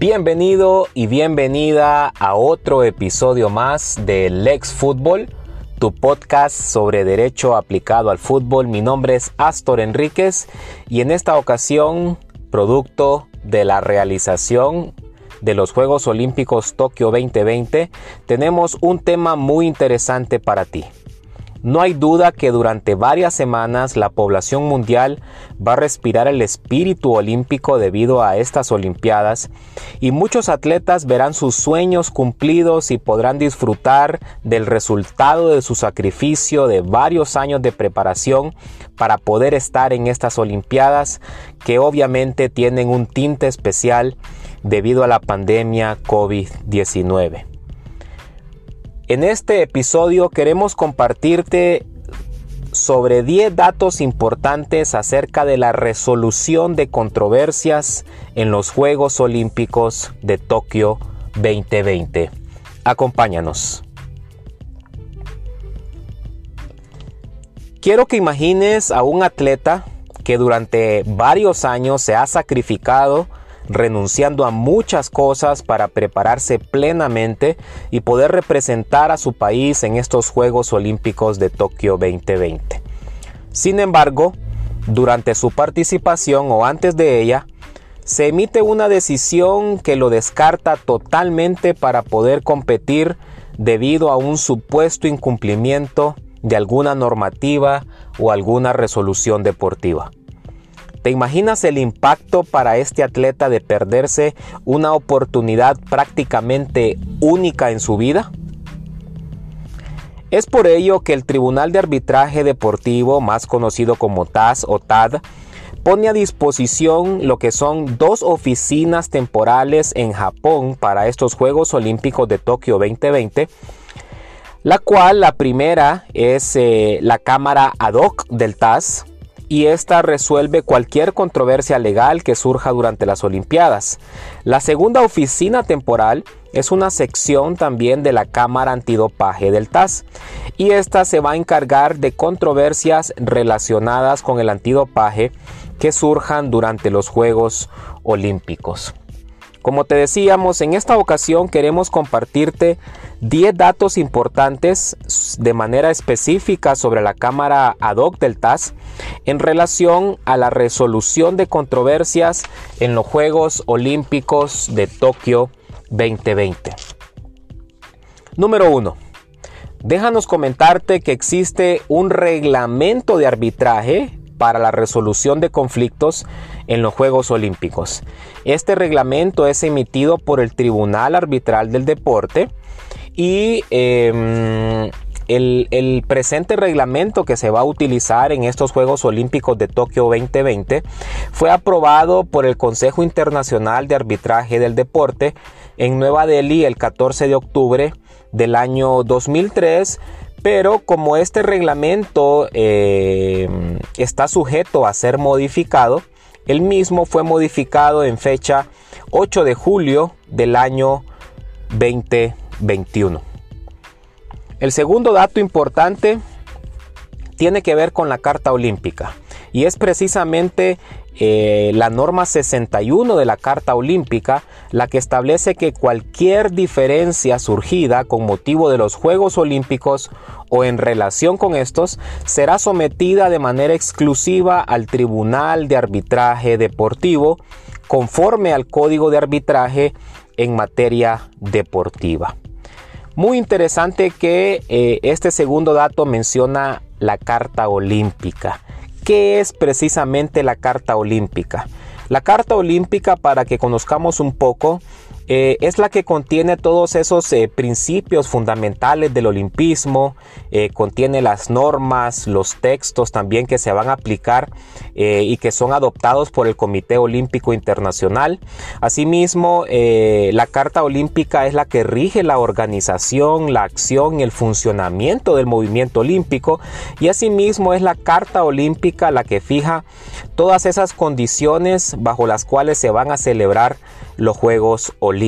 Bienvenido y bienvenida a otro episodio más de Lex Fútbol, tu podcast sobre derecho aplicado al fútbol. Mi nombre es Astor Enríquez y en esta ocasión, producto de la realización de los Juegos Olímpicos Tokio 2020, tenemos un tema muy interesante para ti. No hay duda que durante varias semanas la población mundial va a respirar el espíritu olímpico debido a estas Olimpiadas y muchos atletas verán sus sueños cumplidos y podrán disfrutar del resultado de su sacrificio de varios años de preparación para poder estar en estas Olimpiadas que obviamente tienen un tinte especial debido a la pandemia COVID-19. En este episodio queremos compartirte sobre 10 datos importantes acerca de la resolución de controversias en los Juegos Olímpicos de Tokio 2020. Acompáñanos. Quiero que imagines a un atleta que durante varios años se ha sacrificado renunciando a muchas cosas para prepararse plenamente y poder representar a su país en estos Juegos Olímpicos de Tokio 2020. Sin embargo, durante su participación o antes de ella, se emite una decisión que lo descarta totalmente para poder competir debido a un supuesto incumplimiento de alguna normativa o alguna resolución deportiva. ¿Te imaginas el impacto para este atleta de perderse una oportunidad prácticamente única en su vida? Es por ello que el Tribunal de Arbitraje Deportivo, más conocido como TAS o TAD, pone a disposición lo que son dos oficinas temporales en Japón para estos Juegos Olímpicos de Tokio 2020, la cual la primera es eh, la Cámara Ad hoc del TAS, y esta resuelve cualquier controversia legal que surja durante las Olimpiadas. La segunda oficina temporal es una sección también de la Cámara Antidopaje del TAS y esta se va a encargar de controversias relacionadas con el antidopaje que surjan durante los Juegos Olímpicos. Como te decíamos, en esta ocasión queremos compartirte 10 datos importantes de manera específica sobre la Cámara ad hoc del TAS en relación a la resolución de controversias en los Juegos Olímpicos de Tokio 2020. Número 1. Déjanos comentarte que existe un reglamento de arbitraje para la resolución de conflictos en los Juegos Olímpicos. Este reglamento es emitido por el Tribunal Arbitral del Deporte y em, el, el, presente reglamento que se va a utilizar en estos Juegos Olímpicos de Tokio 2020 fue aprobado por el Consejo Internacional de Arbitraje del Deporte en Nueva Delhi el 14 de octubre del año 2003 pero como este reglamento eh, está sujeto a ser modificado, el mismo fue modificado en fecha 8 de julio del año 2021. El segundo dato importante tiene que ver con la Carta Olímpica y es precisamente eh, la norma 61 de la Carta Olímpica, la que establece que cualquier diferencia surgida con motivo de los Juegos Olímpicos o en relación con estos será sometida de manera exclusiva al Tribunal de Arbitraje Deportivo conforme al Código de Arbitraje en materia deportiva. Muy interesante que eh, este segundo dato menciona la Carta Olímpica. ¿Qué es precisamente la Carta Olímpica? La Carta Olímpica, para que conozcamos un poco, eh, es la que contiene todos esos eh, principios fundamentales del olimpismo, eh, contiene las normas, los textos también que se van a aplicar y que son adoptados por el Comité Olímpico Internacional. Asimismo, la Carta Olímpica es la que rige la organización, la acción y el funcionamiento del movimiento olímpico y asimismo es la Carta Olímpica la que fija todas esas condiciones bajo las cuales se van a celebrar los Juegos Olímpicos.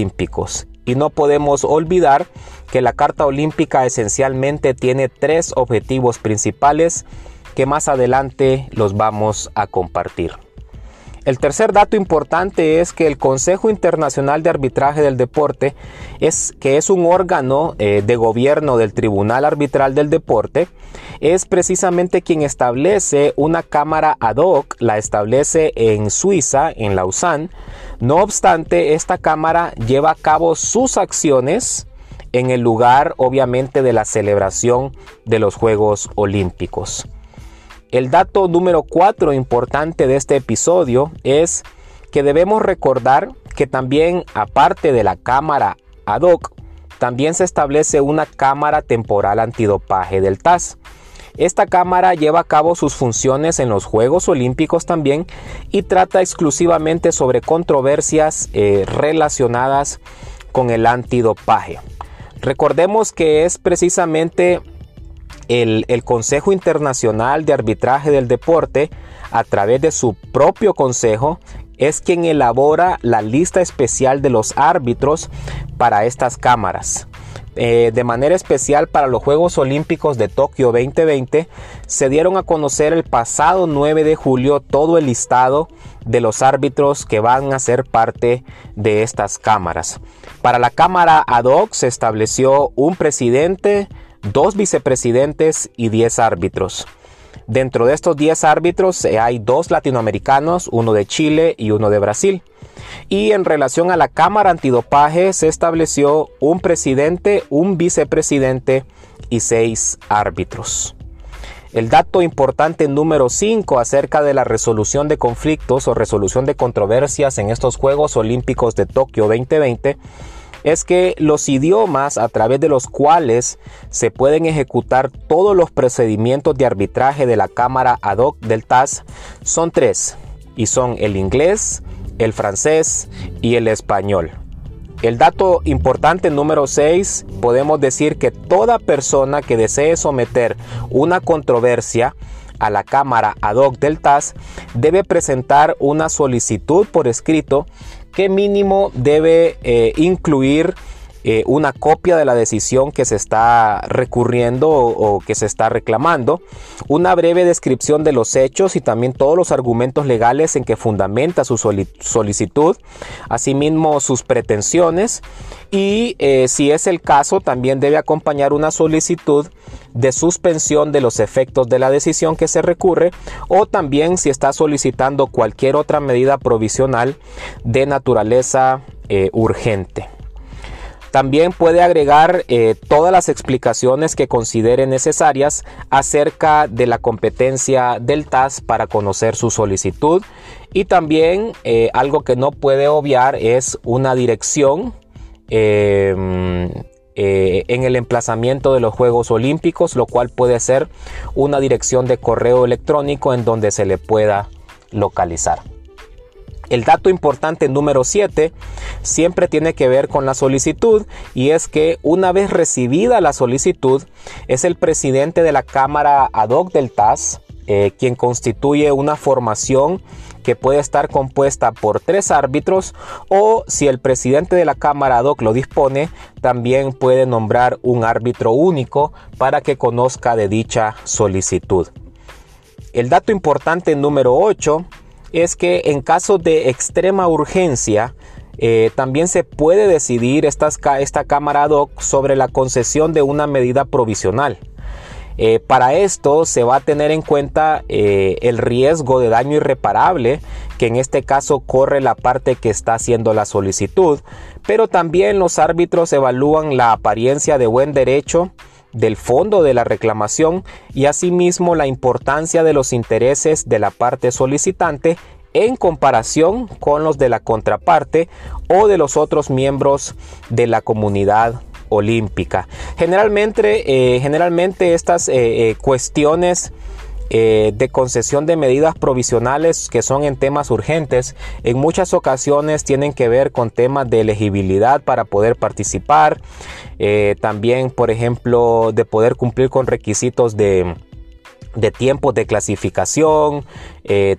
Y no podemos olvidar que la Carta Olímpica esencialmente tiene tres objetivos principales que más adelante los vamos a compartir. El tercer dato importante es que el Consejo Internacional de Arbitraje del Deporte, es, que es un órgano eh, de gobierno del Tribunal Arbitral del Deporte, es precisamente quien establece una cámara ad hoc, la establece en Suiza, en Lausanne. No obstante, esta cámara lleva a cabo sus acciones en el lugar, obviamente, de la celebración de los Juegos Olímpicos. El dato número 4 importante de este episodio es que debemos recordar que también, aparte de la cámara ad hoc, también se establece una cámara temporal antidopaje del TAS. Esta cámara lleva a cabo sus funciones en los Juegos Olímpicos también y trata exclusivamente sobre controversias eh, relacionadas con el antidopaje. Recordemos que es precisamente el, Consejo Internacional de Arbitraje del Deporte, a través de su propio consejo, es quien elabora la lista especial de los árbitros para estas cámaras. Eh, de manera especial para los Juegos Olímpicos de Tokio 2020, se dieron a conocer el pasado 9 de julio todo el listado de los árbitros que van a ser parte de estas cámaras. Para la cámara ad hoc se estableció un presidente, dos vicepresidentes y 10 árbitros. Dentro de estos 10 árbitros eh, hay dos latinoamericanos, uno de Chile y uno de Brasil. Y en relación a la Cámara Antidopaje se estableció un presidente, un vicepresidente y seis árbitros. El dato importante número 5 acerca de la resolución de conflictos o resolución de controversias en estos Juegos Olímpicos de Tokio 2020 es que los idiomas a través de los cuales se pueden ejecutar todos los procedimientos de arbitraje de la Cámara ad hoc del TAS son tres y son el inglés, el francés y el español. El dato importante número 6, podemos decir que toda persona que desee someter una controversia a la Cámara ad hoc del TAS debe presentar una solicitud por escrito que mínimo debe eh, incluir eh, una copia de la decisión que se está recurriendo o, que se está reclamando, una breve descripción de los hechos y también todos los argumentos legales en que fundamenta su solicitud, asimismo sus pretensiones y eh, si es el caso también debe acompañar una solicitud de suspensión de los efectos de la decisión que se recurre o también si está solicitando cualquier otra medida provisional de naturaleza eh, urgente. También puede agregar eh, todas las explicaciones que considere necesarias acerca de la competencia del TAS para conocer su solicitud. Y también eh, algo que no puede obviar es una dirección em, eh, en el emplazamiento de los Juegos Olímpicos, lo cual puede ser una dirección de correo electrónico en donde se le pueda localizar. El dato importante número 7 siempre tiene que ver con la solicitud y es que una vez recibida la solicitud es el presidente de la Cámara ad hoc del TAS eh, quien constituye una formación que puede estar compuesta por tres árbitros o si el presidente de la Cámara ad hoc lo dispone, también puede nombrar un árbitro único para que conozca de dicha solicitud. El dato importante número 8 es que en caso de extrema urgencia, eh, también se puede decidir esta, esta Cámara ad sobre la concesión de una medida provisional. Eh, para esto se va a tener en cuenta eh, el riesgo de daño irreparable, que en este caso corre la parte que está haciendo la solicitud, pero también los árbitros evalúan la apariencia de buen derecho, del fondo de la reclamación y asimismo la importancia de los intereses de la parte solicitante en comparación con los de la contraparte o de los otros miembros de la comunidad olímpica. Generalmente, eh, generalmente estas eh, eh, cuestiones de concesión de medidas provisionales que son en temas urgentes, en muchas ocasiones tienen que ver con temas de elegibilidad para poder participar, también por ejemplo de poder cumplir con requisitos de, de tiempos de clasificación,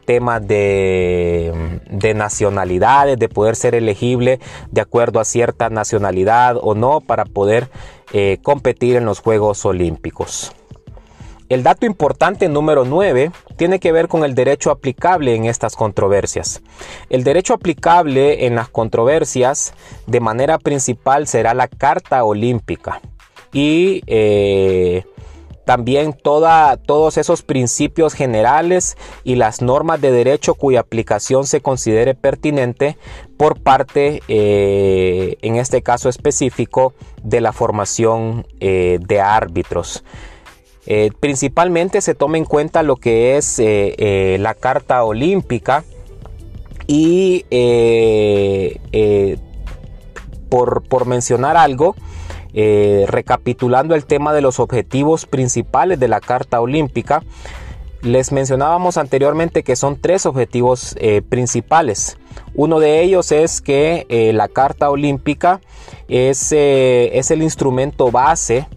temas de, de, nacionalidades, de poder ser elegible de acuerdo a cierta nacionalidad o no para poder competir en los Juegos Olímpicos. El dato importante número 9 tiene que ver con el derecho aplicable en estas controversias. El derecho aplicable en las controversias de manera principal será la Carta Olímpica y eh, también todos esos principios generales y las normas de derecho cuya aplicación se considere pertinente por parte, eh, en este caso específico, de la formación eh, de árbitros. Eh, principalmente se toma en cuenta lo que es la Carta Olímpica y por, por mencionar algo, eh, recapitulando el tema de los objetivos principales de la Carta Olímpica, les mencionábamos anteriormente que son tres objetivos eh, principales. Uno de ellos es que eh, la Carta Olímpica es, es el instrumento base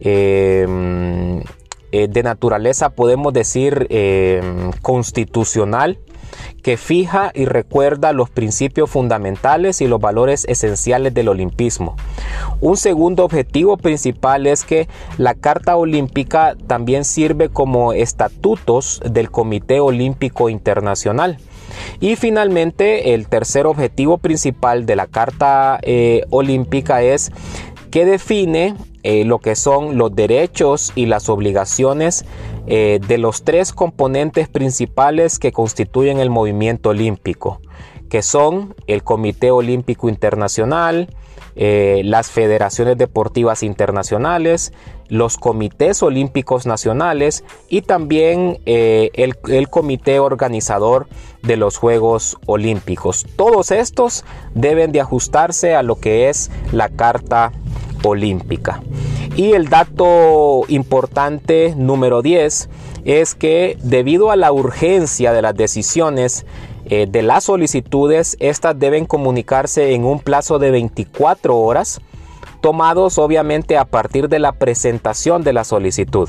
de naturaleza, podemos decir, constitucional que fija y recuerda los principios fundamentales y los valores esenciales del olimpismo. Un segundo objetivo principal es que la Carta Olímpica también sirve como estatutos del Comité Olímpico Internacional. Y finalmente, el tercer objetivo principal de la Carta eh, Olímpica es que define eh, lo que son los derechos y las obligaciones eh, de los tres componentes principales que constituyen el movimiento olímpico, que son el Comité Olímpico Internacional, eh, las federaciones deportivas internacionales, los comités olímpicos nacionales y también el, el, comité organizador de los Juegos Olímpicos. Todos estos deben de ajustarse a lo que es la Carta olímpica. Y el dato importante número 10 es que debido a la urgencia de las decisiones eh, de las solicitudes, estas deben comunicarse en un plazo de 24 horas tomados obviamente a partir de la presentación de la solicitud.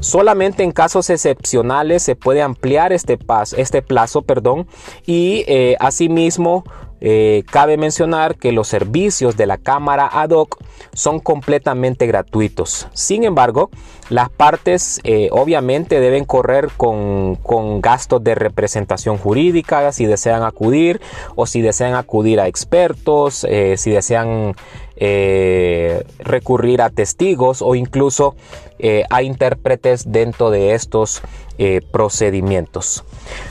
Solamente en casos excepcionales se puede ampliar este, este plazo perdón, y eh, asimismo eh, cabe mencionar que los servicios de la cámara ad hoc son completamente gratuitos. Sin embargo, las partes eh, obviamente deben correr con, con, gastos de representación jurídica si desean acudir o si desean acudir a expertos, eh, si desean recurrir a testigos o incluso a intérpretes dentro de estos eh, procedimientos.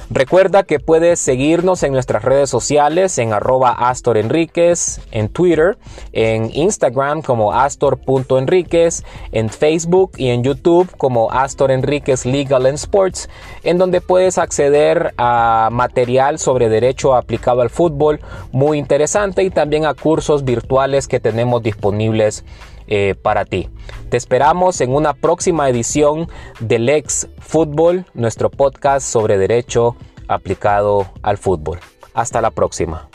Recuerda que puedes seguirnos en nuestras redes sociales en arroba Astor Enríquez, en Twitter, en Instagram como Astor.enríquez, en Facebook y en YouTube como Astor Legal and Sports, en donde puedes acceder a material sobre derecho aplicado al fútbol muy interesante y también a cursos virtuales que disponibles eh, para ti. Te esperamos en una próxima edición del Ex Fútbol, nuestro podcast sobre derecho aplicado al fútbol. Hasta la próxima.